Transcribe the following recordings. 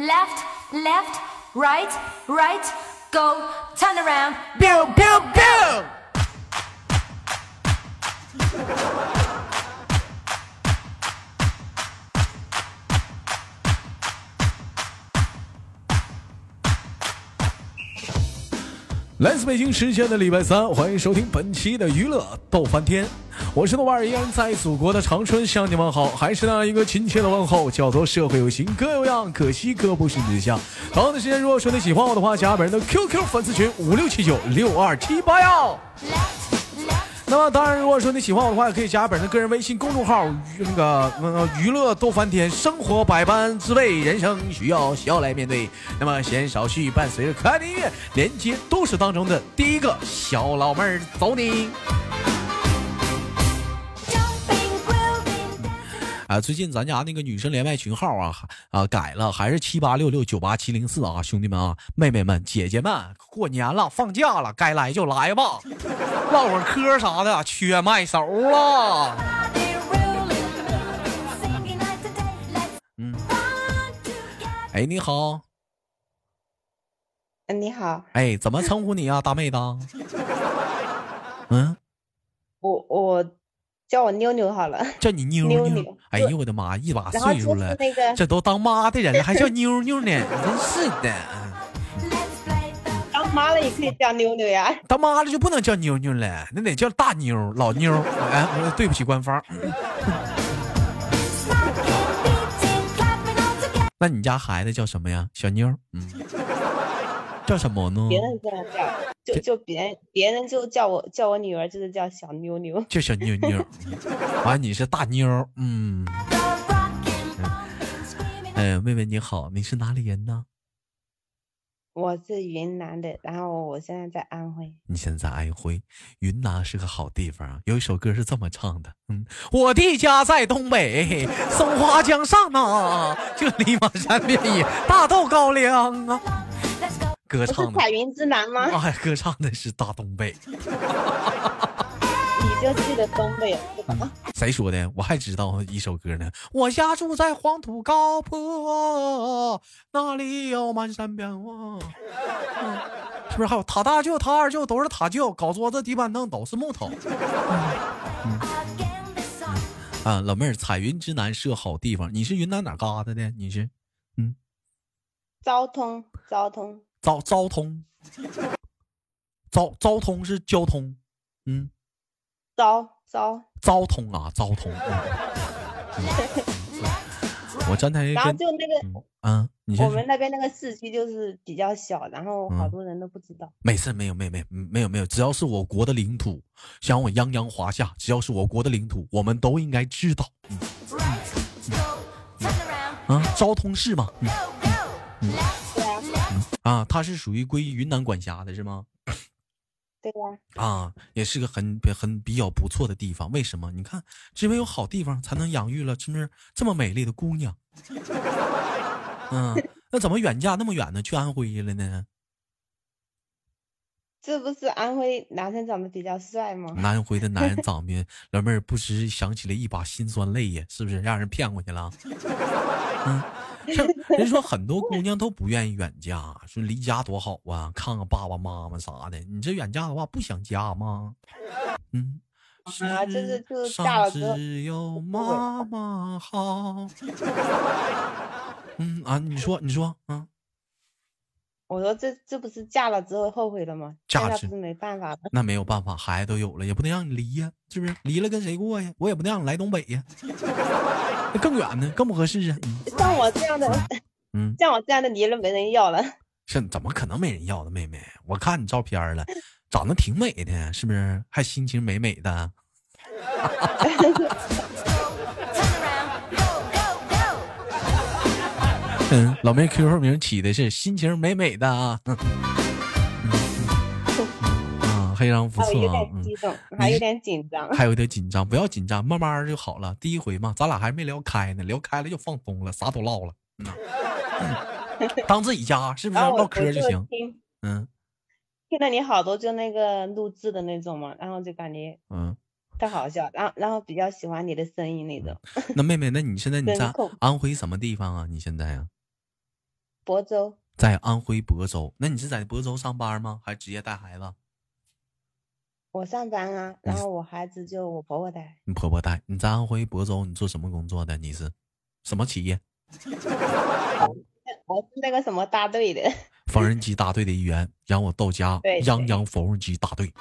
Left, left, right, right, go, turn around, biu, biu, biu. 来自北京时间的礼拜三，欢迎收听本期的娱乐逗翻天，我是豆瓣儿，依然在祖国的长春向你们好，还是那样一个亲切的问候，叫做社会有形哥有样，可惜哥不是你像。同样的时间，如果说你喜欢我的话，加本人的 QQ 粉丝群五六七九六二七八幺。那么当然，如果说你喜欢我的话，也可以加本人的个人微信公众号，那个娱乐逗翻天，生活百般滋味，人生需要笑来面对。那么闲少叙，伴随着可爱的音乐，连接都市当中的第一个小老妹儿，走你！啊，最近咱家那个女生连麦群号啊啊改了，还是七八六六九八七零四啊，兄弟们啊，妹妹们、姐姐们，过年了，放假了，该来就来吧，唠会儿嗑啥的，缺麦手了。body rolling, singing night and day. Let's 嗯，哎，你好，嗯，你好，哎，怎么称呼你啊，大妹子？嗯，我我叫我妞妞好了。叫你妞妞。哎呦我的妈，一把岁数了，那个这都当妈的人了，还叫妞妞呢，真是的。当妈了也可以叫妞妞呀。当妈了就不能叫妞妞了，那得叫大妞、老妞。哎，我对不起官方。那你家孩子叫什么呀？小妞？嗯，叫什么呢？别人这样叫，就就别人别人就叫我叫我女儿就是叫小妞妞。叫小妞妞。完、你是大妞。嗯.哎，妹妹你好，你是哪里人呢？我是云南的，然后我现在在安徽。你现在安徽，云南是个好地方啊。有一首歌是这么唱的，嗯，我的家在东北松花江上啊，这里马山遍野大豆高粱啊。歌唱的，彩云之南吗？哎，歌唱的是大东北。你就去的东北了，是吧？谁说的？我还知道一首歌呢。我家住在黄土高坡，那里有满山遍花。嗯是不是还有他大舅、他二舅都是他舅，搞桌子、地板凳都是木头。啊，老妹儿，彩云之南是个好地方。你是云南哪嘎达的？你是嗯昭通，昭通，昭昭通，昭昭通是交通，嗯，昭昭。昭通啊，昭通。嗯我刚才然后就那个嗯我们那边那个市区就是比较小，然后好嗯多人都不知道。没事，没有，没有，没有，嗯没有，没有，只要是我国的领土，想我泱泱华夏，只要是我国的领土，我们都应该知道。嗯昭通市嘛，嗯啊它是属于归云南管辖的，是吗？对呀、啊，也是个很很比较不错的地方。为什么？你看，只有有好地方，才能养育了是不是这么美丽的姑娘？嗯，那怎么远嫁那么远呢？去安徽了呢？这不是安徽男生长得比较帅吗？安徽的男人长得，老妹儿不时想起了一把辛酸泪呀，是不是让人骗过去了？嗯，像 人说很多姑娘都不愿意远嫁，说离家多好啊，看看爸爸妈妈啥的。你这远嫁的话，不想家吗？嗯。啊这是就是上嫁只有妈妈好。嗯啊，你说，你说，嗯，我说这这不是嫁了之后后悔了吗？嫁之现在不是没办法了。那没有办法，孩子都有了，也不能让你离呀，是不是？离了跟谁过呀？我也不能让你来东北呀，那更远呢，更不合适啊。嗯像我这样的，嗯，像我这样的离了没人要了。是怎么可能没人要呢，妹妹？我看你照片了，长得挺美的，是不是？还心情美美的。嗯，老妹 QQ 名起的是心情美美的啊。非常不还有有错啊。嗯点激动，还有点紧张。还有点紧张，不要紧张，慢慢就好了。第一回嘛，咱俩还没聊开呢，聊开了就放松了，啥都唠了。当自己家是不是唠嗑就行？听嗯听了你好多就那个录制的那种嘛，然后就感觉嗯。太好笑，然后然后比较喜欢你的声音那种。那妹妹，那你现在你在安徽什么地方啊？你现在啊、亳州，在安徽亳州。那你是在亳州上班吗？还是直接带孩子？我上班啊，然后我孩子就我婆婆带。你婆婆带。你在安徽亳州，你做什么工作的？你是什么企业？我是那个什么大队的，缝纫机大队的一员，让我到家 对泱泱缝纫机大队。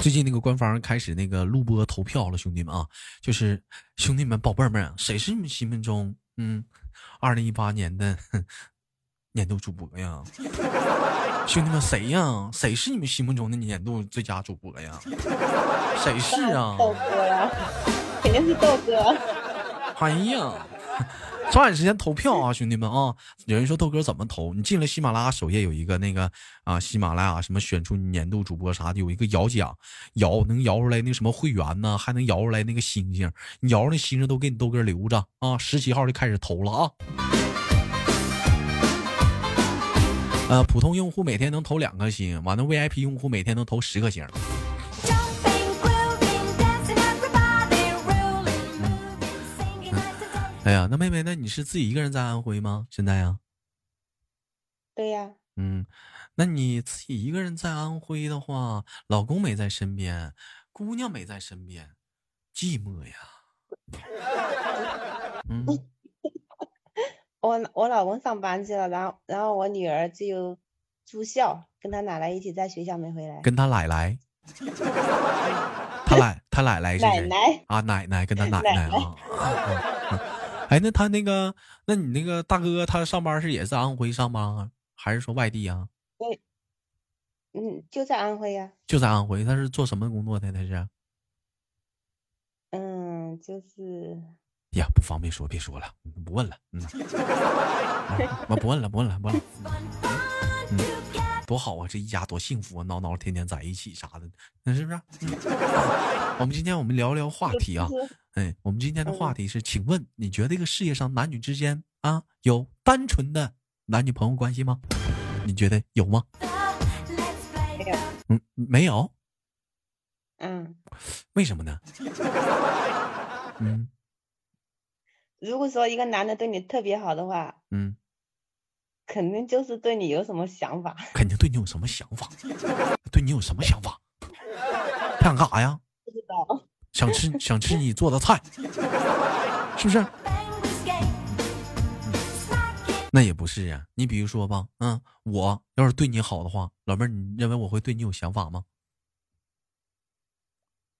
最近那个官方开始那个录播投票了，兄弟们啊，就是兄弟们宝贝儿们啊，谁是你们心目中嗯，二零一八年的 年度主播呀？兄弟们谁呀？谁是你们心目中的年度最佳主播呀？谁是啊？豆哥呀，肯定是豆哥。哎呀，抓紧时间投票啊，兄弟们啊！有人说豆哥怎么投？你进了喜马拉雅首页有一个那个啊，喜马拉雅什么选出年度主播啥的，有一个摇奖，摇能摇出来那什么会员呢，还能摇出来那个星星，你摇出那星星都给你豆哥留着啊！十七号就开始投了啊！呃，普通用户每天能投两颗星，完了 VIP 用户每天能投十颗星。哎呀，那妹妹，那你是自己一个人在安徽吗？现在呀？对呀、嗯，那你自己一个人在安徽的话，老公没在身边，姑娘没在身边，寂寞呀。嗯，我我老公上班去了，然后然后我女儿就住校，跟她奶奶一起在学校没回来。跟他奶奶，他奶他奶奶是谁？奶奶啊，奶奶跟他 奶奶啊。哎，那他那个，那你那个大哥他上班是也是在安徽上班啊，还是说外地啊？嗯，就在安徽呀、就在安徽，他是做什么工作的？他是？嗯，就是呀，不方便说，别说了，不问了。嗯，我不问了，不问了，不问了。嗯，多好啊，这一家多幸福啊，闹闹天天在一起啥的，那是不是？嗯我们今天我们聊聊话题啊，哎，我们今天的话嗯题是，请问你觉得这个世界上男女之间啊，有单纯的男女朋友关系吗？你觉得有吗？没有，嗯，没有，嗯，为什么呢？嗯如果说一个男的对你特别好的话，嗯，肯定就是对你有什么想法。肯定对你有什么想法？对你有什么想法？他想干啥呀？不知道，想吃 想吃你做的菜，是不是.那也不是啊。你比如说吧，嗯，我要是对你好的话，老妹儿，你认为我会对你有想法吗？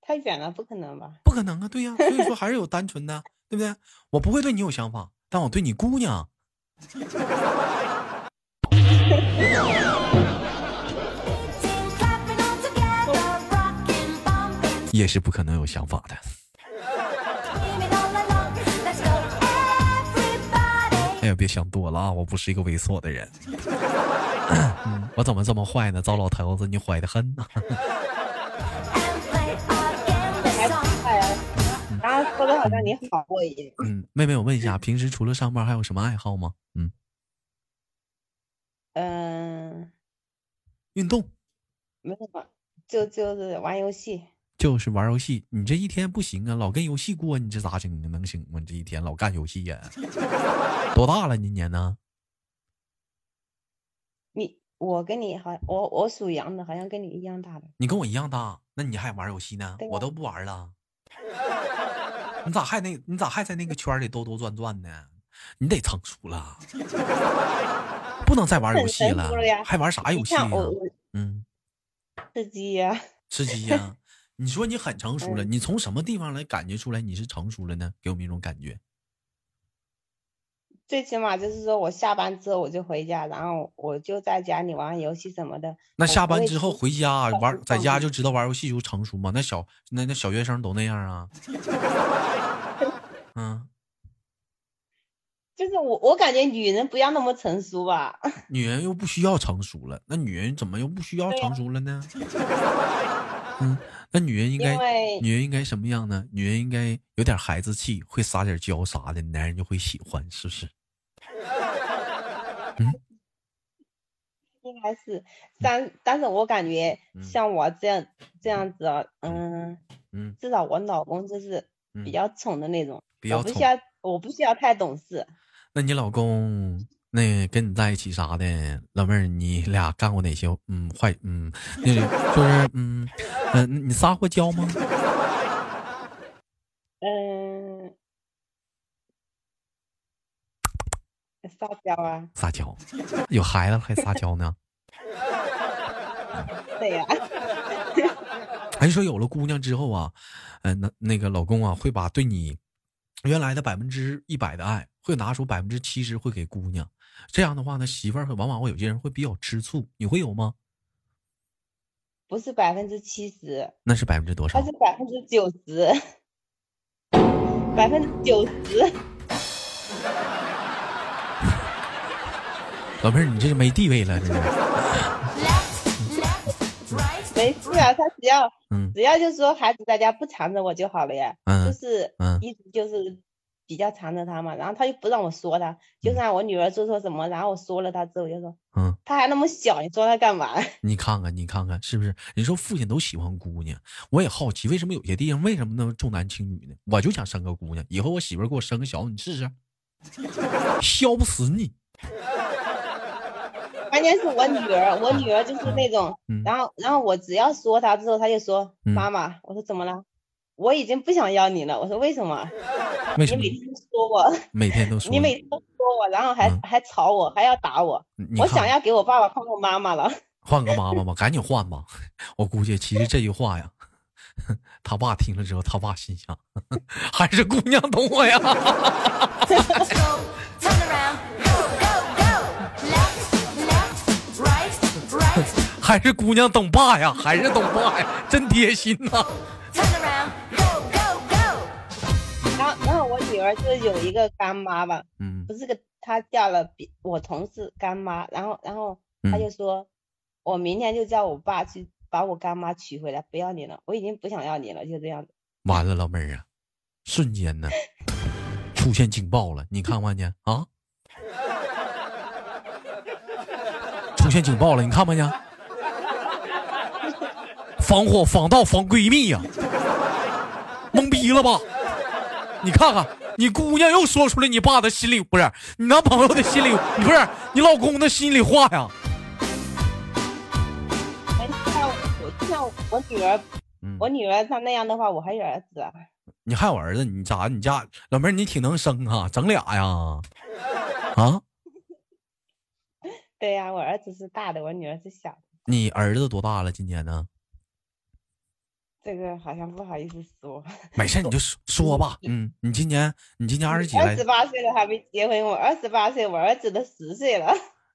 太远了，不可能吧？不可能啊，对呀、所以说还是有单纯的，对不对？我不会对你有想法但我对你姑娘。也是不可能有想法的。哎呀别想多了啊我不是一个猥琐的人。我怎么这么坏呢？糟老头子你坏的很呢好像你好过一点。嗯，妹妹，我问一下，平时除了上班还有什么爱好吗？嗯，嗯，运动没什么，就就是玩游戏。就是玩游戏。你这一天不行啊，老跟游戏过，你这咋整啊？能行吗？你这一天老干游戏呀、多大了？今年呢？你我跟你好，我我属羊的，好像跟你一样大的。你跟我一样大，那你还玩游戏呢我都不玩了。你咋还那？你咋还在那个圈里兜兜转转呢？你得成熟了，不能再玩游戏了还玩啥游戏呀、看我我嗯，吃鸡呀、吃鸡呀、你说你很成熟了，嗯你从什么地方来感觉出来你是成熟了呢？给我们一种感觉。最起码就是说我下班之后我就回家，然后我就在家里玩游戏什么的。那下班之后回家玩，在家就知道玩游戏就成熟吗？那小那那小学生都那样啊？嗯，就是我我感觉女人不要那么成熟吧。女人又不需要成熟了，那女人怎么又不需要成熟了呢？嗯，那女人应该女人应该什么样呢？女人应该有点孩子气，会撒点娇啥的，男人就会喜欢，是不是？嗯应该是，但但是我感觉嗯像我这样这样子啊，嗯，嗯至少我老公就是嗯比较宠的那种，比较我不需要我不需要太懂事。那你老公那跟你在一起啥的，老妹儿，你俩干过哪些嗯坏嗯，那就是嗯嗯，你撒过娇吗？嗯，撒娇啊，撒娇，有孩子还撒娇呢？对呀、还说有了姑娘之后啊，嗯、那那个老公啊，会把对你原来的百分之一百的爱，会拿出百分之七十会给姑娘。这样的话呢，媳妇儿会往往会有些人会比较吃醋，你会有吗？不是百分之七十，那是百分之多少那是？百分之九十，百分之九十。老妹儿，你这是没地位了，这没事啊，他只要嗯只要就是说孩子在家不缠着我就好了呀，就嗯是嗯一直就是比较缠着他嘛，然后他又不让我说他，就让我女儿做错什么，然后我说了他之后就说嗯，他还那么小，你说他干嘛？你看看，你看看，是不是？你说父亲都喜欢姑娘，我也好奇，为什么有些地方为什么那么重男轻女呢？我就想生个姑娘，以后我媳妇给我生个小，你试试，削不死你。关键是我女儿，我女儿就是那种，嗯然后然后我只要说她之后，她就说嗯妈妈，我说怎么了？我已经不想要你了。我说为什么？为什么你每天都说我，每天都说你每天都说我，然后还嗯还吵我，还要打我。我想要给我爸爸换个妈妈了。换个妈妈吧，赶紧换吧。我估计其实这句话呀，他爸听了之后，他爸心想，还是姑娘懂我呀。还是姑娘懂爸呀，还是懂爸呀，真贴心呐.然后然后我女儿就有一个干妈吧，嗯不是个她叫了比我同事干妈，然后然后她嗯就说，我明天就叫我爸去把我干妈娶回来，不要你了，我已经不想要你了，就这样子。完了，老妹儿啊，瞬间呢出现警报了，你看没看见啊？出现警报了，你看没看见？防火防盗防闺蜜呀、懵逼了吧？你看看，你姑娘又说出来你爸的心里不是你男朋友的心里，不是你老公的心里话呀？哎，像我像我女儿，嗯，我女儿她那样的话，我还有儿子啊。你还有儿子，你咋？你家老妹儿你挺能生啊，整俩呀？啊？对呀、我儿子是大的，我女儿是小的。你儿子多大了？今年呢？这个好像不好意思说。没事，你就说说吧。嗯，你今年你今年二十几来二十？八岁了还没结婚，我二十八岁，我儿子都十岁了。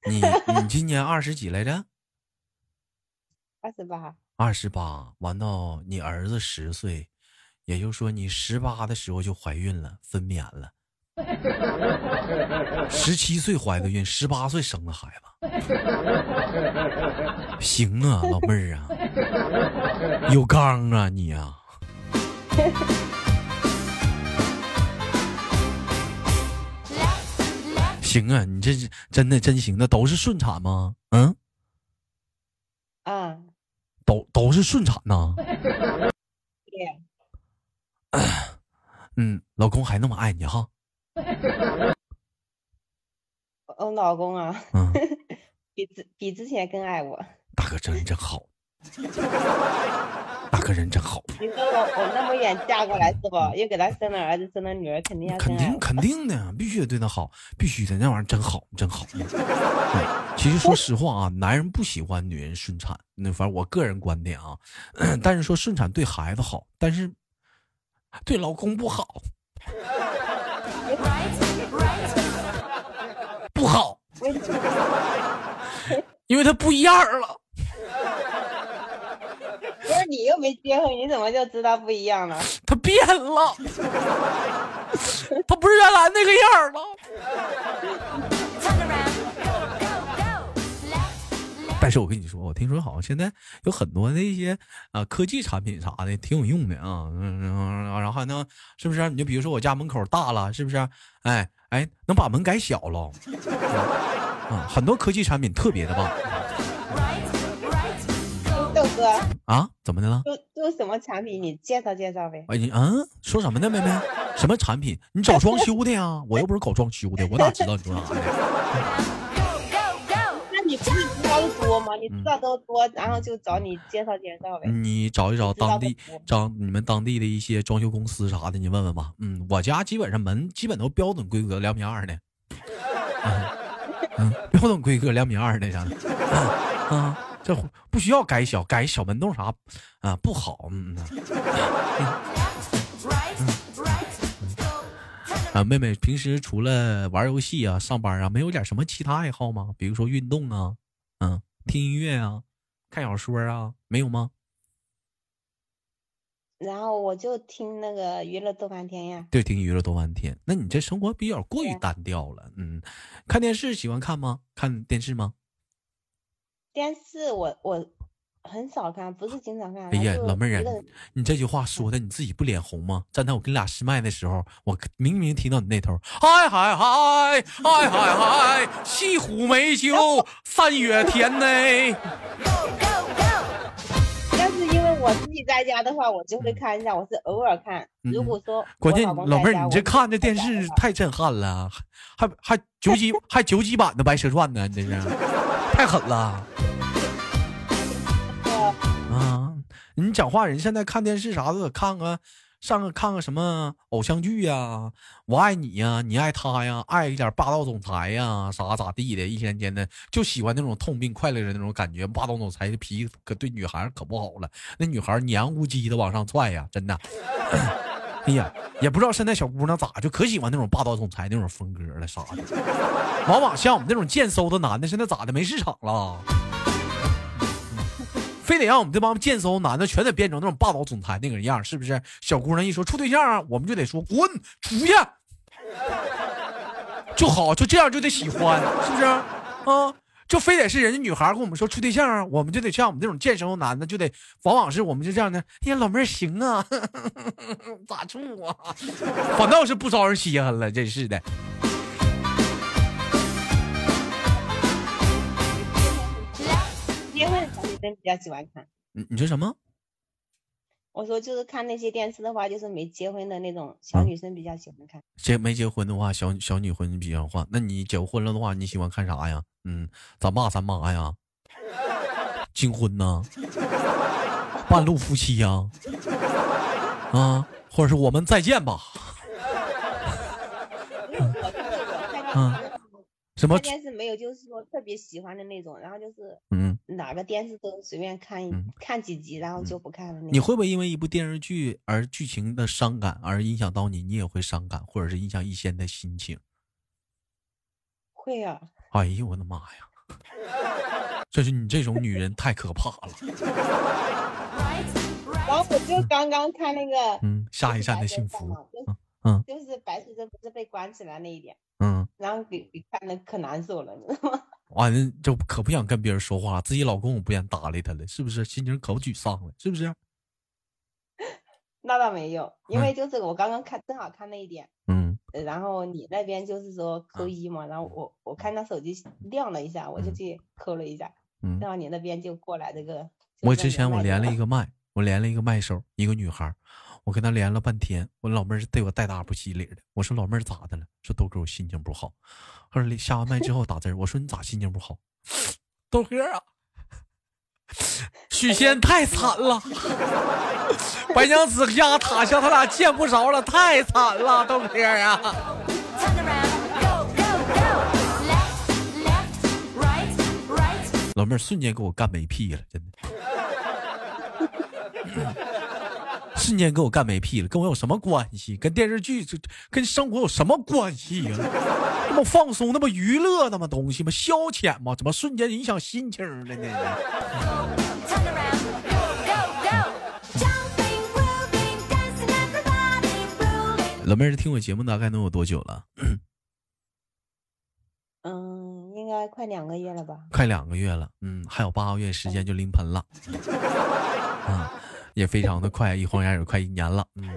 你你今年二十几来着？二十八，二十八。完到你儿子十岁，也就是说你十八的时候就怀孕了，分娩了。十七岁怀的孕，十八岁生的孩子。行啊，老妹儿啊，有刚啊你啊。行啊，你这是真的真行那，都是顺产吗？嗯，啊，都都是顺产呐。对，嗯，老公还那么爱你哈。我我老公啊，嗯，比之比之前更爱我。大哥真人真好，大哥人真好，你说我我那么远嫁过来是不？又给他生了儿子，生了女儿，肯定要。肯定肯定的，必须得对他好，必须的，那玩意儿真好，真好。嗯，其实说实话啊，男人不喜欢女人顺产，那反正我个人观点啊，但是说顺产对孩子好，但是对老公不好.不好？因为他不一样了。不是你又没结婚，你怎么就知道不一样了？他变了，他不是原来那个样儿了。但是我跟你说，我听说好像现在有很多那些啊科技产品啥的挺有用的啊，嗯，然后还能是不是？你就比如说我家门口大了，是不是？哎哎，能把门改小了，嗯，很多科技产品特别的棒豆哥，啊。啊？怎么的了？都都什么产品？你介绍介绍呗。哎，你嗯，说什么呢，妹妹？什么产品？你找装修的呀？我又不是搞装修的，我哪知道你说啥呢？你知道都多，然后就找你介绍介绍呗。你找一找当地找你们当地的一些装修公司啥的，你问问吧。嗯，我家基本上门基本都标准规格两米二的，嗯嗯，标准规格两米二的啥的，啊啊，这不需要改小，改小门洞啥啊不好，嗯。嗯 啊，妹妹平时除了玩游戏啊、上班啊，没有点什么其他爱好吗？比如说运动啊，嗯，听音乐啊，看小说啊，没有吗？然后我就听那个娱乐多半天呀。对，听娱乐多半天。那你这生活比较过于单调了。嗯，看电视喜欢看吗？看电视吗？电视我我很少看，不是经常看。哎呀，老妹儿啊你这句话说的你自己不脸红吗？站在我跟你俩试麦的时候，我明明听到你那头，嗨嗨嗨嗨嗨嗨，西湖美酒 三月天呢。Go, go, go. 但是因为我自己在家的话，我就会看一下，我是偶尔看。如嗯果说关键老妹儿，你这看这电视太震撼了，还还九几还九几版的《白蛇传》呢，你这是 太狠了你讲话人现在看电视啥的，得看个上个看个什么偶像剧呀、我爱你呀、你爱他呀，爱一点霸道总裁呀，啥咋地的，一天天的就喜欢那种痛并快乐的那种感觉。霸道总裁的脾气可对女孩可不好了，那女孩黏糊唧的往上踹呀，真的。哎呀，也不知道现在小姑娘咋就可喜欢那种霸道总裁那种风格了啥的，往往像我们这种贱嗖的男的，现在咋的没市场了？非得让我们这帮贱嗖男的全得变成那种霸道总裁那个样，是不是？小姑娘一说处对象啊，我们就得说滚出去，就好，就这样就得喜欢，是不是？啊，就非得是人家女孩跟我们说处对象啊，我们就得像我们这种贱嗖男的，就得往往是我们就这样的。哎呀，老妹儿行啊，咋处啊？反倒是不招人稀罕了，真是的。婚小女生比较喜欢看。你你说什么？我说就是看那些电视的话，就是没结婚的那种小嗯女生比较喜欢看。结没结婚的话，小小女婚比较换。那你结婚了的话，你喜欢看啥呀？嗯，咱爸咱妈呀，金婚呐，半路夫妻呀，啊，或者是我们再见吧，嗯什么看？电视没有就是说特别喜欢的那种，然后就是嗯，哪个电视都随便看一、嗯看几集，然后就不看了。你会不会因为一部电视剧而剧情的伤感而影响到你？你也会伤感，或者是影响一些人的心情？会啊？哎呦我的妈呀！这是你这种女人太可怕了。然后我就刚刚看那个，嗯，下一站的幸福白蛇传嘛。就嗯就是白素贞不是被关起来那一点，嗯。然后给给看的可难受了，你知道吗？完了就可不想跟别人说话，自己老公我不愿搭理他了，是不是？心情可沮丧了，是不是？那倒没有，因嗯为就是我刚刚看正好看那一点，嗯呃然后你那边就是说扣啊一嘛，然后我我看他手机亮了一下，我就嗯去扣了一下，嗯正。好你那边就过来这个。我之前我连了一个，麦，我连了一个麦手，一个女孩儿，我跟他连了半天，我老妹儿对我带大不稀里的。我说老妹儿咋的了？说豆哥我心情不好。后来下完麦之后打字，我说你咋心情不好？豆哥啊，许仙太惨了，白娘子压塔下，他俩见不着了，太惨了，豆哥啊。老妹儿瞬间给我干没屁了，真的，瞬间给我干没屁了，跟我有什么关系？跟电视剧这跟生活有什么关系呀、那么放松，那么娱乐，那么东西吗？消遣吗？怎么瞬间影响心情了呢. 老妹儿听我节目大概能有多久了？嗯，应该快两个月了吧？快两个月了，嗯，还有八个月时间就临盆了，啊，也非常的快，一晃眼也快一年了，嗯，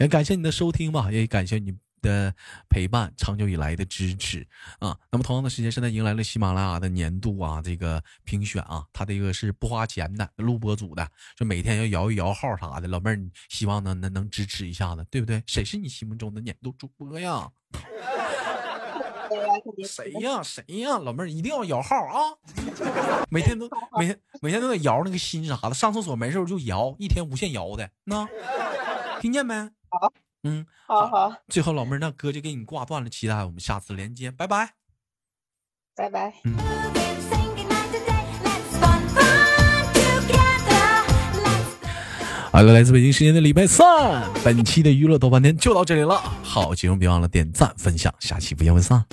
也感谢你的收听吧，也感谢你的陪伴，长久以来的支持啊。那么同样的时间，现在迎来了喜马拉雅的年度啊这个评选啊，它这个是不花钱的录播组的，就每天要摇一摇号啥的。老妹儿，你希望呢能能支持一下子，对不对？谁是你心目中的年度主播呀？谁呀？谁呀？老妹儿一定要摇号啊！每天都每天每天都得摇那个心啥的，上厕所没事就摇，一天无限摇的，那听见没？好，嗯，好好，最后老妹儿，那哥就给你挂断了，期待我们下次连接，拜拜。拜拜。好了，来自北京时间的礼拜三，本期的娱乐豆瓣天就到这里了。好节目别忘了点赞分享，下期不见不散。